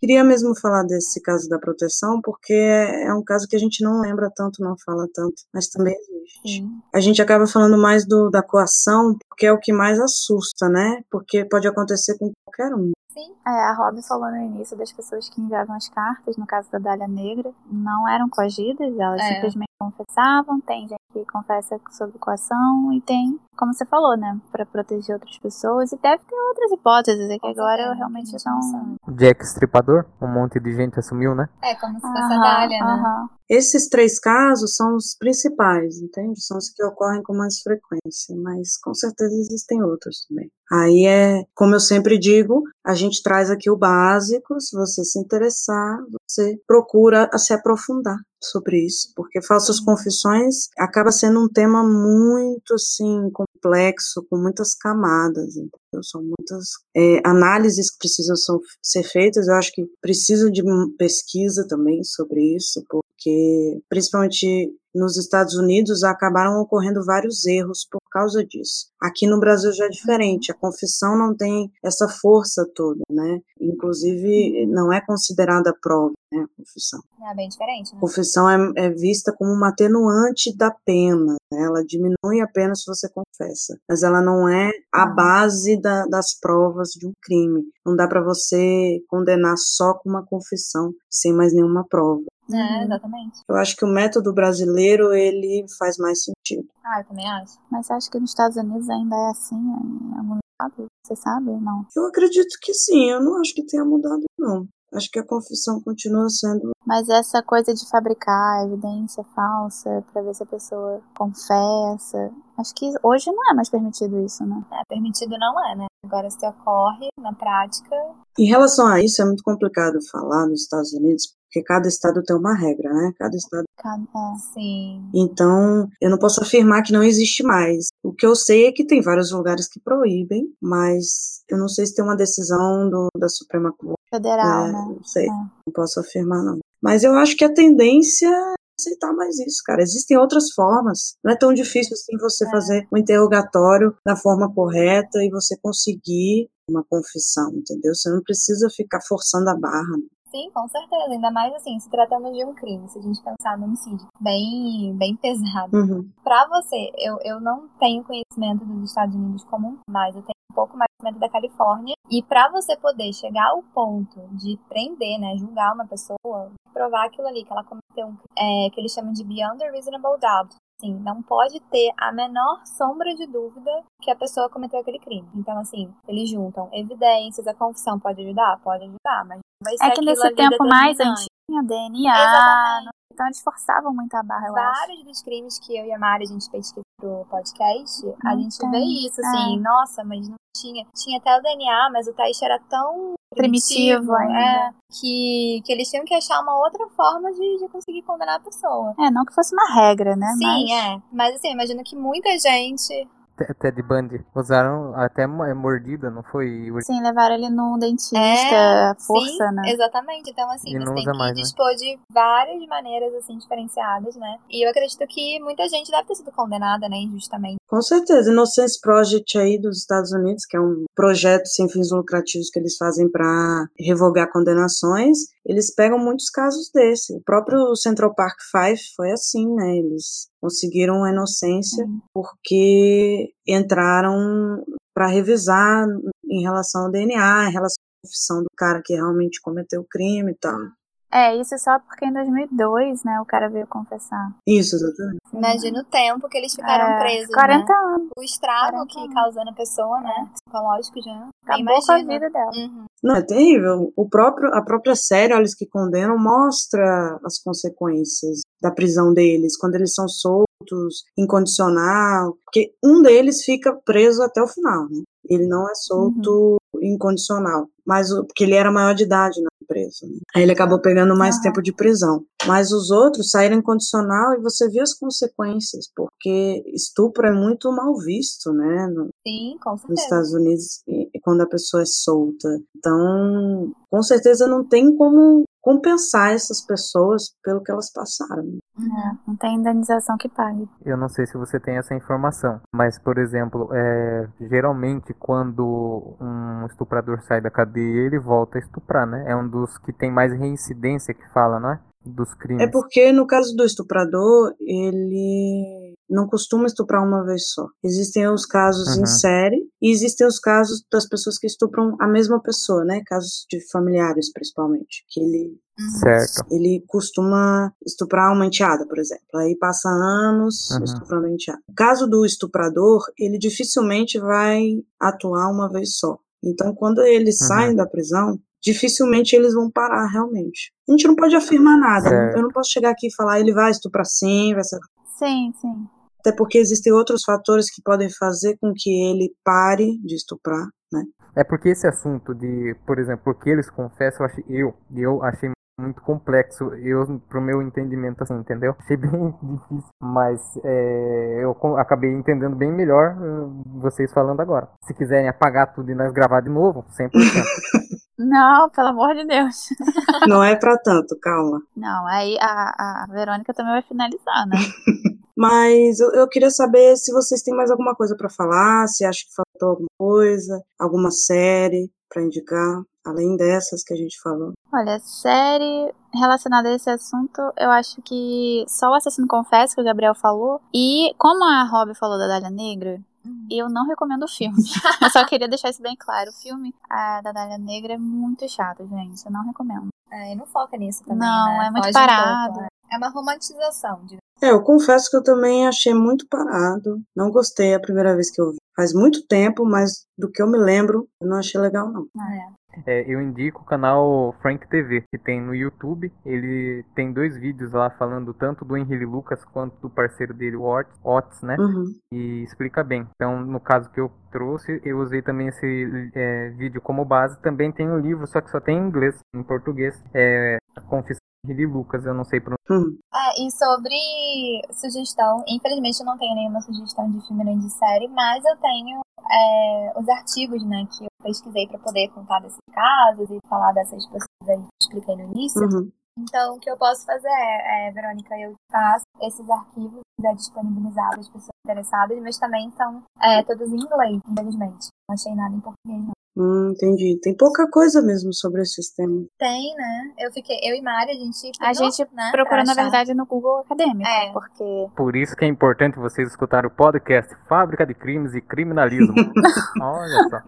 Queria mesmo falar desse caso da proteção, porque é um caso que a gente não lembra tanto, não fala tanto, mas também existe. Sim. A gente acaba falando mais do, da coação, porque é o que mais assusta, né? Porque pode acontecer com qualquer um. Sim. É, a Robin falou no início das pessoas que enviavam as cartas, no caso da Dália Negra, não eram coagidas, elas é. simplesmente confessavam. Tem gente que confessa sob coação e tem, como você falou, né, para proteger outras pessoas. E deve ter outras hipóteses, é que agora eu realmente não. Jack Stripador, um monte de gente assumiu, né? É, como se fosse a Dália, né? Esses três casos são os principais, entende? São os que ocorrem com mais frequência, mas com certeza existem outros também. Aí é, como eu sempre digo, a gente traz aqui o básico, se você se interessar, você procura se aprofundar sobre isso, porque falsas confissões acaba sendo um tema muito assim complexo, com muitas camadas, entendeu? São muitas é, análises que precisam ser feitas. Eu acho que precisa de pesquisa também sobre isso, porque principalmente nos Estados Unidos acabaram ocorrendo vários erros por causa disso. Aqui no Brasil já é diferente, a confissão não tem essa força toda, né? Inclusive não é considerada prova, né, a confissão. É bem diferente, né? Confissão é, é vista como uma atenuante da pena, né? ela diminui a pena se você confessa, mas ela não é a base da, das provas de um crime. Não dá para você condenar só com uma confissão, sem mais nenhuma prova. É, uhum. exatamente. Eu acho que o método brasileiro, ele faz mais sentido. Ah, eu também acho. Mas acho que nos Estados Unidos ainda é assim, em algum estado? Você sabe ou não? Eu acredito que sim, eu não acho que tenha mudado, não. Acho que a confissão continua sendo. Mas essa coisa de fabricar evidência falsa para ver se a pessoa confessa, acho que hoje não é mais permitido isso, né? É, permitido não é, né? Agora se ocorre na prática. Em relação a isso, é muito complicado falar nos Estados Unidos, porque cada estado tem uma regra, né? Cada estado. Cada, é. Sim. Então, eu não posso afirmar que não existe mais. O que eu sei é que tem vários lugares que proíbem, mas eu não sei se tem uma decisão do, da Suprema Corte. Federal, é, né? Não sei. É. Não posso afirmar, não. Mas eu acho que a tendência é aceitar mais isso, cara. Existem outras formas. Não é tão difícil assim você é. fazer um interrogatório da forma correta e você conseguir uma confissão, entendeu? Você não precisa ficar forçando a barra. Né? Sim, com certeza. Ainda mais assim, se tratando de um crime, se a gente pensar no homicídio bem, bem pesado. Uhum. Pra você, eu, eu não tenho conhecimento dos Estados Unidos como um, mas eu tenho um pouco mais da Califórnia. E para você poder chegar ao ponto de prender, né, julgar uma pessoa, provar aquilo ali, que ela cometeu um é, que eles chamam de beyond a reasonable doubt. Assim, não pode ter a menor sombra de dúvida que a pessoa cometeu aquele crime. Então, assim, eles juntam evidências, a confissão pode ajudar? Pode ajudar, mas vai ser É que nesse tempo mais antigo, DNA, Exatamente. então eles forçavam muito a barra, eu acho. Vários dos crimes que eu e a Mari a gente pesquisa pro podcast, a Não gente tem. vê isso, assim, É. nossa, mas não tinha. Tinha até o DNA, mas o teste era tão Primitivo ainda. é, que, que eles tinham que achar uma outra forma de, de conseguir condenar a pessoa. É, não que fosse uma regra, né? Sim, mas... é. Mas assim, imagino que muita gente. Te- Ted Bundy usaram até é, mordida, não foi? Sim, levaram ele num dentista, É, força, sim, né? Exatamente. Então, assim, E você não tem usa que mais, né? dispor de várias maneiras, assim, diferenciadas, né? E eu acredito que muita gente deve ter sido condenada, né, injustamente. Com certeza, Innocence Project aí dos Estados Unidos, que é um projeto sem fins lucrativos que eles fazem para revogar condenações, eles pegam muitos casos desse. O próprio Central Park Five foi assim, né? Eles conseguiram a inocência Sim. porque entraram para revisar em relação ao DNA, em relação à confissão do cara que realmente cometeu o crime e tal. É, isso só porque em 2002, né, o cara veio confessar. Isso, exatamente. Imagina o tempo que eles ficaram É, presos, 40 né? anos. O estrago 40 que causou na pessoa, né? Psicológico já. Acabou com a vida dela. Uhum. Não, é terrível. O próprio, a própria série, Olhos que Condenam, mostra as consequências da prisão deles, quando eles são soltos, incondicional, porque um deles fica preso até o final, né? Ele não é solto incondicional, mas o- porque ele era maior de idade na empresa. Né? Aí ele acabou pegando mais Aham. tempo de prisão. Mas os outros saíram incondicional e você vê as consequências, porque estupro é muito mal visto, né? No- Sim, com nos certeza. Estados Unidos quando a pessoa é solta. Então, com certeza não tem como compensar essas pessoas pelo que elas passaram. É, não tem indenização que pague. Eu não sei se você tem essa informação, mas, por exemplo, é, geralmente quando um estuprador sai da cadeia, ele volta a estuprar, né? É um dos que tem mais reincidência que fala, não é? Dos crimes. É porque no caso do estuprador, ele não costuma estuprar uma vez só. Existem os casos Uhum. em série e existem os casos das pessoas que estupram a mesma pessoa, né? Casos de familiares, principalmente, que ele Uhum. Certo. ele costuma estuprar uma enteada, por exemplo. Aí passa anos Uhum. estuprando a enteada. No caso do estuprador, ele dificilmente vai atuar uma vez só. Então, quando eles Uhum. saem da prisão, dificilmente eles vão parar realmente. A gente não pode afirmar nada. Certo. Eu não posso chegar aqui e falar ele vai estuprar sim, vai ser. Sim, sim. Até porque existem outros fatores que podem fazer com que ele pare de estuprar, né? É porque esse assunto de, por exemplo, porque eles confessam, eu achei, eu, eu achei muito complexo, eu, pro meu entendimento, assim, entendeu? Achei bem *laughs* difícil, mas é, eu acabei entendendo bem melhor eh, vocês falando agora. Se quiserem apagar tudo e nós gravar de novo, 100%. *laughs* Não, pelo amor de Deus. *laughs* Não é pra tanto, calma. Não, aí a, a Verônica também vai finalizar, né? *laughs* Mas eu, eu queria saber se vocês têm mais alguma coisa pra falar, se acham que faltou alguma coisa, alguma série pra indicar, além dessas que a gente falou. Olha, série relacionada a esse assunto, eu acho que só o Assassino Confesso, que o Gabriel falou. E como a Rob falou da Dália Negra, Uhum. eu não recomendo o filme. *laughs* eu só queria deixar isso bem claro. O filme a, da Dália Negra é muito chato, gente. Eu não recomendo. É, e não foca nisso também, Não, né? é muito Foge um parado. pouco, é. É uma romantização. De... É, eu confesso que eu também achei muito parado. Não gostei a primeira vez que eu vi. Faz muito tempo, mas do que eu me lembro, eu não achei legal, não. É. É, eu indico o canal Frank TV, que tem no YouTube. Ele tem dois vídeos lá falando tanto do Henry Lucas quanto do parceiro dele, o Otis, Otis, né? Uhum. e explica bem. Então, no caso que eu trouxe, eu usei também esse é, vídeo como base. Também tem um livro, só que só tem em inglês, em português. É A Confissão de Lucas, eu não sei pronunciar. Uhum. É, e sobre sugestão, infelizmente eu não tenho nenhuma sugestão de filme nem de série, mas eu tenho é, os artigos, né, que pesquisei para poder contar desses casos e falar dessas pessoas aí que eu expliquei no início. Uhum. Então, o que eu posso fazer é, é, Verônica, eu faço esses arquivos já disponibilizados às pessoas interessadas, mas também são é, todos em inglês, infelizmente. Não achei nada em português, não. Hum, entendi. Tem pouca coisa mesmo sobre esses temas. Tem, né? Eu fiquei, eu e Mari, a gente A gente né, Procura, pra na verdade, no Google Acadêmico. É. Porque Por isso que é importante vocês escutarem o podcast Fábrica de Crimes e Criminalismo. *laughs* Olha só.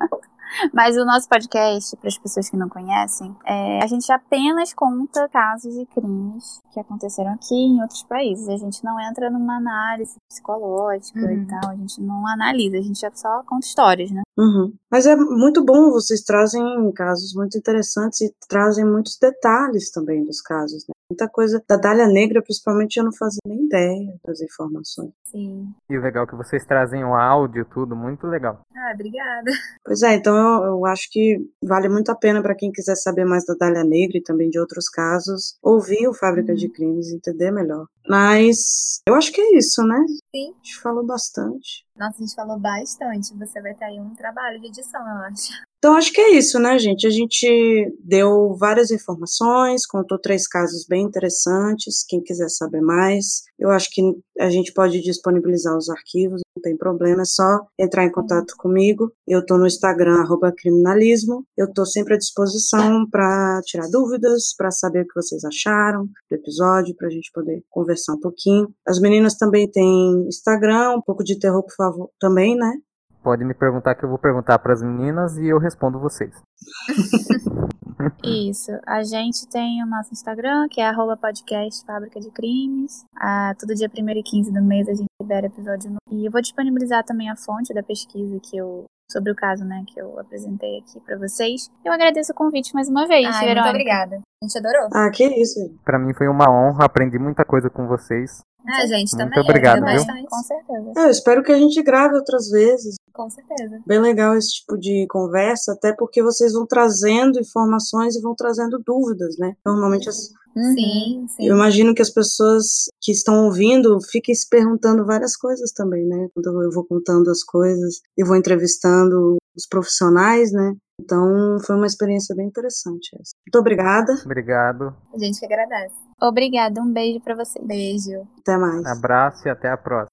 *laughs* Mas o nosso podcast, para as pessoas que não conhecem, é, a gente apenas conta casos de crimes que aconteceram aqui em outros países. A gente não entra numa análise psicológica uhum. e tal, a gente não analisa, a gente só conta histórias, né? Uhum. Mas é muito bom, vocês trazem casos muito interessantes e trazem muitos detalhes também dos casos, né? Muita coisa da Dália Negra, principalmente, eu não fazia nem ideia das informações. Sim. E o legal é que vocês trazem o áudio, tudo, muito legal. Ah, obrigada. Pois é, então eu, eu acho que vale muito a pena para quem quiser saber mais da Dália Negra e também de outros casos, ouvir o Fábrica uhum. de Crimes e entender melhor. Mas eu acho que é isso, né? Sim. A gente falou bastante. Nossa, a gente falou bastante. Você vai ter aí um trabalho de edição, eu acho. Então, acho que é isso, né, gente? A gente deu várias informações, contou três casos bem interessantes. Quem quiser saber mais, eu acho que a gente pode disponibilizar os arquivos, não tem problema, é só entrar em contato comigo. Eu estou no Instagram, criminalismo. Eu estou sempre à disposição para tirar dúvidas, para saber o que vocês acharam do episódio, para a gente poder conversar um pouquinho. As meninas também têm Instagram, um pouco de terror, por favor, também, né? Pode me perguntar que eu vou perguntar para as meninas e eu respondo vocês. *laughs* Isso. A gente tem o nosso Instagram, que é arroba podcast Fábrica de Crimes. Ah, todo dia 1 e 15 do mês a gente libera episódio novo. E eu vou disponibilizar também a fonte da pesquisa que eu sobre o caso, né, que eu apresentei aqui para vocês. Eu agradeço o convite mais uma vez, Ai, Muito obrigada. A gente adorou. Ah, que isso. Para mim foi uma honra, aprendi muita coisa com vocês. Ah, gente, Muito também. obrigado, viu? Com certeza. Eu espero que a gente grave outras vezes. Com certeza. Bem legal esse tipo de conversa, até porque vocês vão trazendo informações e vão trazendo dúvidas, né? Normalmente as, Uhum. Sim, sim. Eu imagino que as pessoas que estão ouvindo fiquem se perguntando várias coisas também, né? Quando eu vou contando as coisas e vou entrevistando os profissionais, né? Então foi uma experiência bem interessante essa. Muito obrigada. Obrigado. A gente que agradece. Obrigada, um beijo para você. Beijo. Até mais. Abraço e até a próxima.